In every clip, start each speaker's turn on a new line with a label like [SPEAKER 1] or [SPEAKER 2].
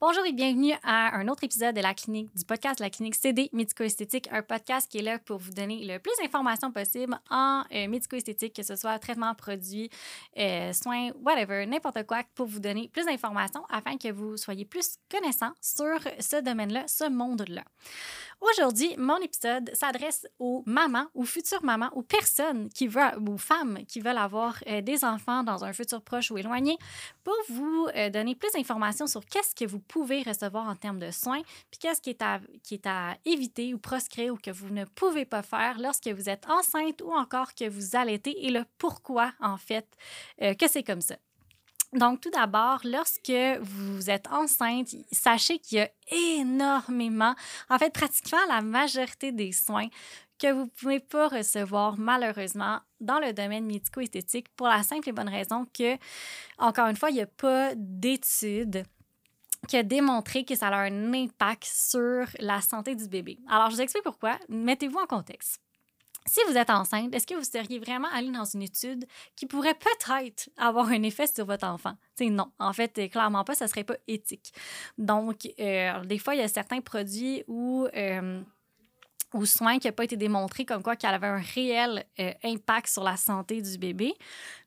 [SPEAKER 1] Bonjour et bienvenue à un autre épisode de la clinique du podcast la clinique CD médico-esthétique, un podcast qui est là pour vous donner le plus d'informations possible en euh, médico-esthétique, que ce soit traitement, produit, euh, soins, whatever, n'importe quoi, pour vous donner plus d'informations afin que vous soyez plus connaissant sur ce domaine-là, ce monde-là. Aujourd'hui, mon épisode s'adresse aux mamans, aux futures mamans, aux personnes qui veulent, aux femmes qui veulent avoir euh, des enfants dans un futur proche ou éloigné, pour vous euh, donner plus d'informations sur qu'est-ce que vous pouvez recevoir en termes de soins, puis qu'est-ce qui est à, qui est à éviter ou proscrire ou que vous ne pouvez pas faire lorsque vous êtes enceinte ou encore que vous allaitez et le pourquoi, en fait, euh, que c'est comme ça. Donc, tout d'abord, lorsque vous êtes enceinte, sachez qu'il y a énormément, en fait, pratiquement la majorité des soins que vous ne pouvez pas recevoir malheureusement dans le domaine médico-esthétique pour la simple et bonne raison que, encore une fois, il n'y a pas d'études qui a démontré que ça a un impact sur la santé du bébé. Alors, je vous explique pourquoi. Mettez-vous en contexte. Si vous êtes enceinte, est-ce que vous seriez vraiment allé dans une étude qui pourrait peut-être avoir un effet sur votre enfant? C'est non. En fait, clairement pas, ça serait pas éthique. Donc, euh, des fois, il y a certains produits où euh, ou soins qui n'a pas été démontré comme quoi qu'elle avait un réel euh, impact sur la santé du bébé,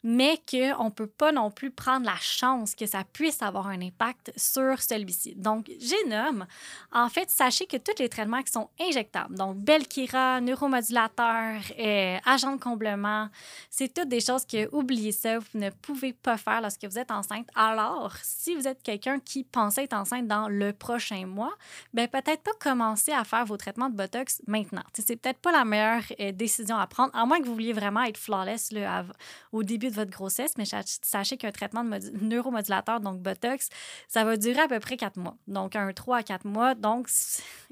[SPEAKER 1] mais qu'on ne peut pas non plus prendre la chance que ça puisse avoir un impact sur celui-ci. Donc, Génome, en fait, sachez que tous les traitements qui sont injectables, donc Belkira, neuromodulateur, euh, agent de comblement, c'est toutes des choses que, oubliez ça, vous ne pouvez pas faire lorsque vous êtes enceinte. Alors, si vous êtes quelqu'un qui pensait être enceinte dans le prochain mois, ben peut-être pas commencer à faire vos traitements de Botox maintenant. C'est peut-être pas la meilleure euh, décision à prendre, à moins que vous vouliez vraiment être flawless là, au début de votre grossesse, mais sachez qu'un traitement de neuromodulateur, donc Botox, ça va durer à peu près quatre mois. Donc, un 3 à 4 mois. Donc,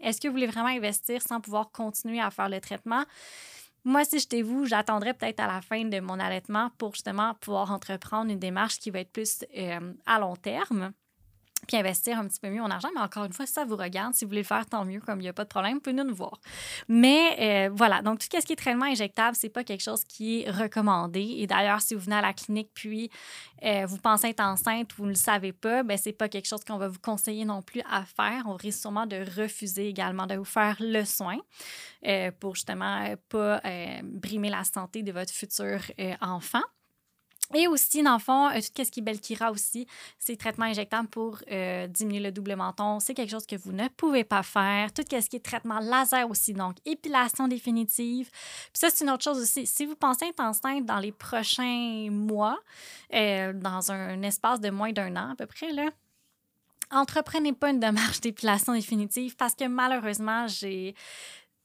[SPEAKER 1] est-ce que vous voulez vraiment investir sans pouvoir continuer à faire le traitement? Moi, si j'étais vous, j'attendrais peut-être à la fin de mon allaitement pour justement pouvoir entreprendre une démarche qui va être plus euh, à long terme puis investir un petit peu mieux mon argent. Mais encore une fois, ça vous regarde, si vous voulez le faire, tant mieux, comme il n'y a pas de problème, vous pouvez nous, voir. Mais euh, voilà, donc tout ce qui est traitement injectable, c'est pas quelque chose qui est recommandé. Et d'ailleurs, si vous venez à la clinique puis euh, vous pensez être enceinte, vous ne le savez pas, ben c'est pas quelque chose qu'on va vous conseiller non plus à faire. On risque sûrement de refuser également de vous faire le soin euh, pour justement pas brimer la santé de votre futur enfant. Et aussi, dans le fond, euh, tout ce qui est Belkira aussi, c'est traitement injectable pour euh, diminuer le double menton. C'est quelque chose que vous ne pouvez pas faire. Tout ce qui est traitement laser aussi, donc épilation définitive. Puis ça, c'est une autre chose aussi. Si vous pensez être enceinte dans les prochains mois, euh, dans un espace de moins d'un an à peu près, là, entreprenez pas une démarche d'épilation définitive parce que malheureusement, j'ai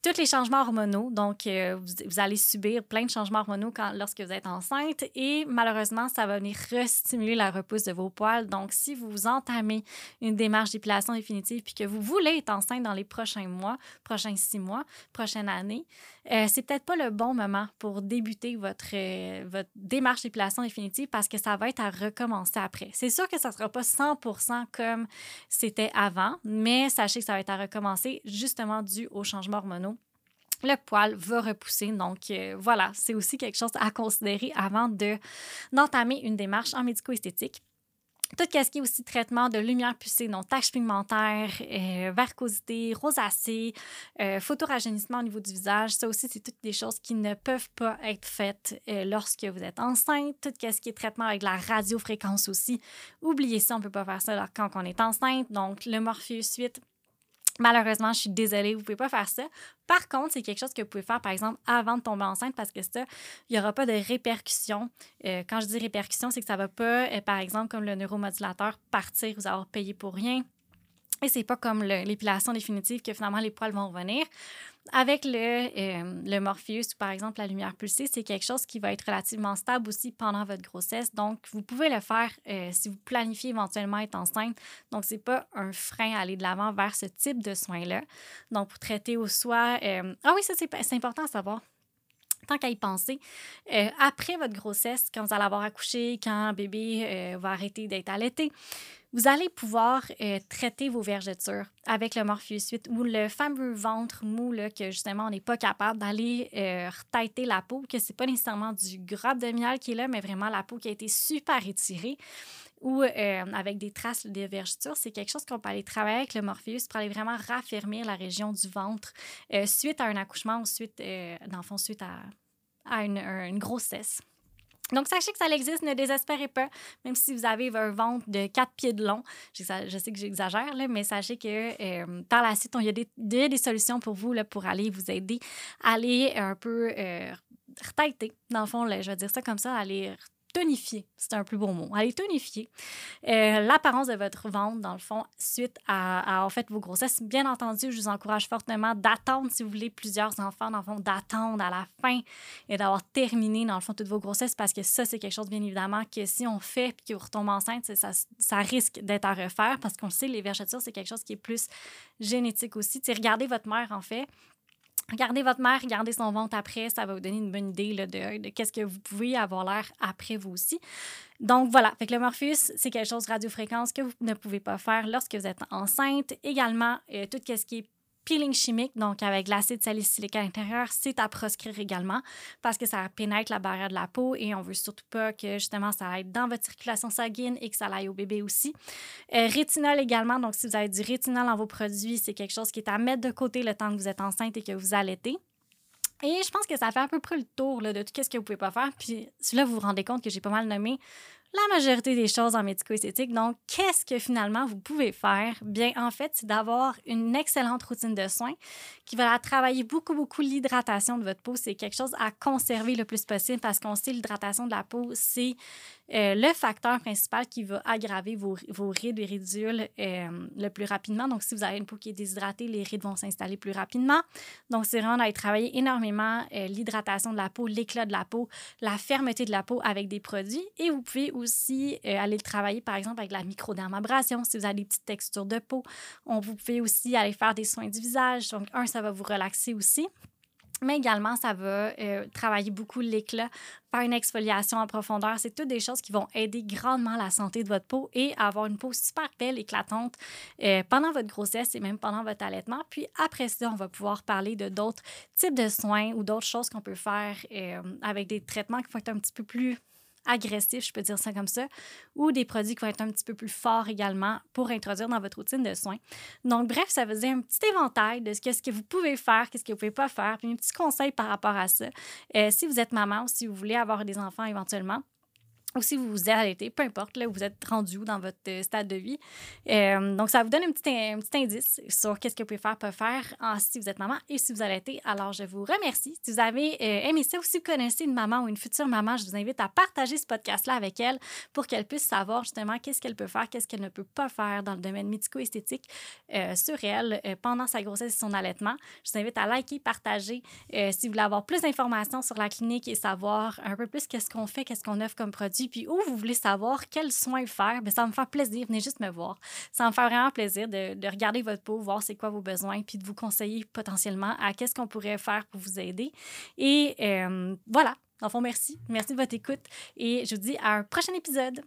[SPEAKER 1] tous les changements hormonaux. Donc, euh, vous, allez subir plein de changements hormonaux lorsque vous êtes enceinte et malheureusement, ça va venir restimuler la repousse de vos poils. Donc, si vous entamez une démarche d'épilation définitive puis que vous voulez être enceinte dans les prochains mois, prochains six mois, prochaine année, euh, c'est peut-être pas le bon moment pour débuter votre, euh, votre démarche d'épilation définitive parce que ça va être à recommencer après. C'est sûr que ça sera pas 100% comme c'était avant, mais sachez que ça va être à recommencer justement dû aux changements hormonaux le poil va repousser. Donc, euh, voilà, c'est aussi quelque chose à considérer avant de, d'entamer une démarche en médico-esthétique. Tout ce qui est aussi traitement de lumière pulsée, donc taches pigmentaires, euh, rosacée, euh, photorajeunissement au niveau du visage, ça aussi, c'est toutes des choses qui ne peuvent pas être faites lorsque vous êtes enceinte. Tout ce qui est traitement avec la radiofréquence aussi, oubliez ça, on ne peut pas faire ça quand on est enceinte. Donc, le Morpheus 8, Malheureusement, je suis désolée, vous pouvez pas faire ça. Par contre, c'est quelque chose que vous pouvez faire, par exemple, avant de tomber enceinte parce que ça, il n'y aura pas de répercussions. Euh, quand je dis répercussions, c'est que ça ne va pas, euh, par exemple, comme le neuromodulateur, partir, vous avoir payé pour rien. Et c'est pas comme l'épilation définitive que finalement les poils vont revenir. Avec le, euh, le Morpheus ou par exemple la lumière pulsée, c'est quelque chose qui va être relativement stable aussi pendant votre grossesse. Donc, vous pouvez le faire euh, si vous planifiez éventuellement être enceinte. Donc, ce n'est pas un frein à aller de l'avant vers ce type de soins-là. Donc, pour traiter au soi. Euh, ah oui, ça, c'est important à savoir tant qu'à y penser, après votre grossesse, quand vous allez avoir accouché, quand bébé va arrêter d'être allaité, vous allez pouvoir euh, traiter vos vergetures avec le Morpheus 8 ou le fameux ventre mou là, que justement on n'est pas capable d'aller euh, la peau, que c'est pas nécessairement du gras de miel qui est là, mais vraiment la peau qui a été super étirée ou euh, avec des traces de vergeture, c'est quelque chose qu'on peut aller travailler avec le Morpheus pour aller vraiment raffermir la région du ventre euh, suite à un accouchement ou suite, suite à, à une grossesse. Donc, sachez que ça existe, ne désespérez pas, même si vous avez un ventre de 4 pieds de long. Je sais que j'exagère, mais sachez que euh, par la suite, il y, a des, solutions pour vous là, pour aller vous aider aller un peu euh, dans le fond, je vais dire ça comme ça, aller tonifier, c'est un plus beau mot, allez tonifier euh, l'apparence de votre ventre, dans le fond, suite à, en fait, vos grossesses. Bien entendu, je vous encourage fortement d'attendre, si vous voulez, plusieurs enfants, dans le fond, d'attendre à la fin et d'avoir terminé, dans le fond, toutes vos grossesses, parce que ça, c'est quelque chose, bien évidemment, que si on fait puis qu'on retombe enceinte, ça, ça risque d'être à refaire, parce qu'on sait, les vergetures, c'est quelque chose qui est plus génétique aussi. Tu regardez votre mère, en fait, Regardez votre mère, regardez son ventre après, ça va vous donner une bonne idée là, de, de qu'est-ce que vous pouvez avoir l'air après vous aussi. Donc voilà, fait le Morpheus, c'est quelque chose radiofréquence que vous ne pouvez pas faire lorsque vous êtes enceinte. Également, euh, tout ce qui est peeling chimique, donc avec l'acide salicylique à l'intérieur, c'est à proscrire également parce que ça pénètre la barrière de la peau et on veut surtout pas que justement ça aille dans votre circulation sanguine et que ça aille au bébé aussi. Euh, rétinol également, donc si vous avez du rétinol dans vos produits, c'est quelque chose qui est à mettre de côté le temps que vous êtes enceinte et que vous allaitez. Et je pense que ça fait à peu près le tour de tout ce que vous pouvez pas faire. Puis là, vous vous rendez compte que j'ai pas mal nommé la majorité des choses en médico-esthétique. Donc, qu'est-ce que finalement vous pouvez faire? Bien, en fait, c'est d'avoir une excellente routine de soins qui va travailler beaucoup, beaucoup l'hydratation de votre peau. C'est quelque chose à conserver le plus possible parce qu'on sait l'hydratation de la peau, c'est euh, le facteur principal qui va aggraver vos, vos rides et ridules euh, le plus rapidement. Donc, si vous avez une peau qui est déshydratée, les rides vont s'installer plus rapidement. Donc, c'est vraiment d'aller travailler énormément euh, l'hydratation de la peau, l'éclat de la peau, la fermeté de la peau avec des produits. Et vous pouvez aussi aller travailler, par exemple, avec la microdermabrasion si vous avez des petites textures de peau. On, vous pouvez aussi aller faire des soins du visage. Donc, un, ça va vous relaxer aussi. Mais également, ça va travailler beaucoup l'éclat une exfoliation en profondeur. C'est toutes des choses qui vont aider grandement la santé de votre peau et avoir une peau super belle, éclatante euh, pendant votre grossesse et même pendant votre allaitement. Puis après ça, on va pouvoir parler de d'autres types de soins ou d'autres choses qu'on peut faire euh, avec des traitements qui vont être un petit peu plus agressifs, je peux dire ça comme ça, ou des produits qui vont être un petit peu plus forts également pour introduire dans votre routine de soins. Donc, bref, ça dire un petit éventail de ce que, ce que vous pouvez faire, qu'est-ce que vous pouvez pas faire, puis un petit conseil par rapport à ça. Euh, si vous êtes maman ou si vous voulez avoir des enfants éventuellement, ou si vous vous arrêtez, peu importe là où vous êtes rendu dans votre euh, stade de vie. Euh, donc, ça vous donne un petit, un petit indice sur qu'est-ce que vous pouvez faire, pas faire si vous êtes maman et si vous allaitez. Alors, je vous remercie. Si vous avez euh, aimé ça ou si vous connaissez une maman ou une future maman, je vous invite à partager ce podcast-là avec elle pour qu'elle puisse savoir justement qu'est-ce qu'elle peut faire, qu'est-ce qu'elle ne peut pas faire dans le domaine médico-esthétique sur elle pendant sa grossesse et son allaitement. Je vous invite à liker, partager. si vous voulez avoir plus d'informations sur la clinique et savoir un peu plus qu'est-ce qu'on fait, qu'est-ce qu'on offre comme produit, puis où vous voulez savoir quels soins faire, bien, ça va me faire plaisir. Venez juste me voir. Ça va me faire vraiment plaisir de, de regarder votre peau, voir c'est quoi vos besoins, puis de vous conseiller potentiellement à qu'est-ce qu'on pourrait faire pour vous aider. Et euh, voilà. En fond, merci. Merci de votre écoute et je vous dis à un prochain épisode.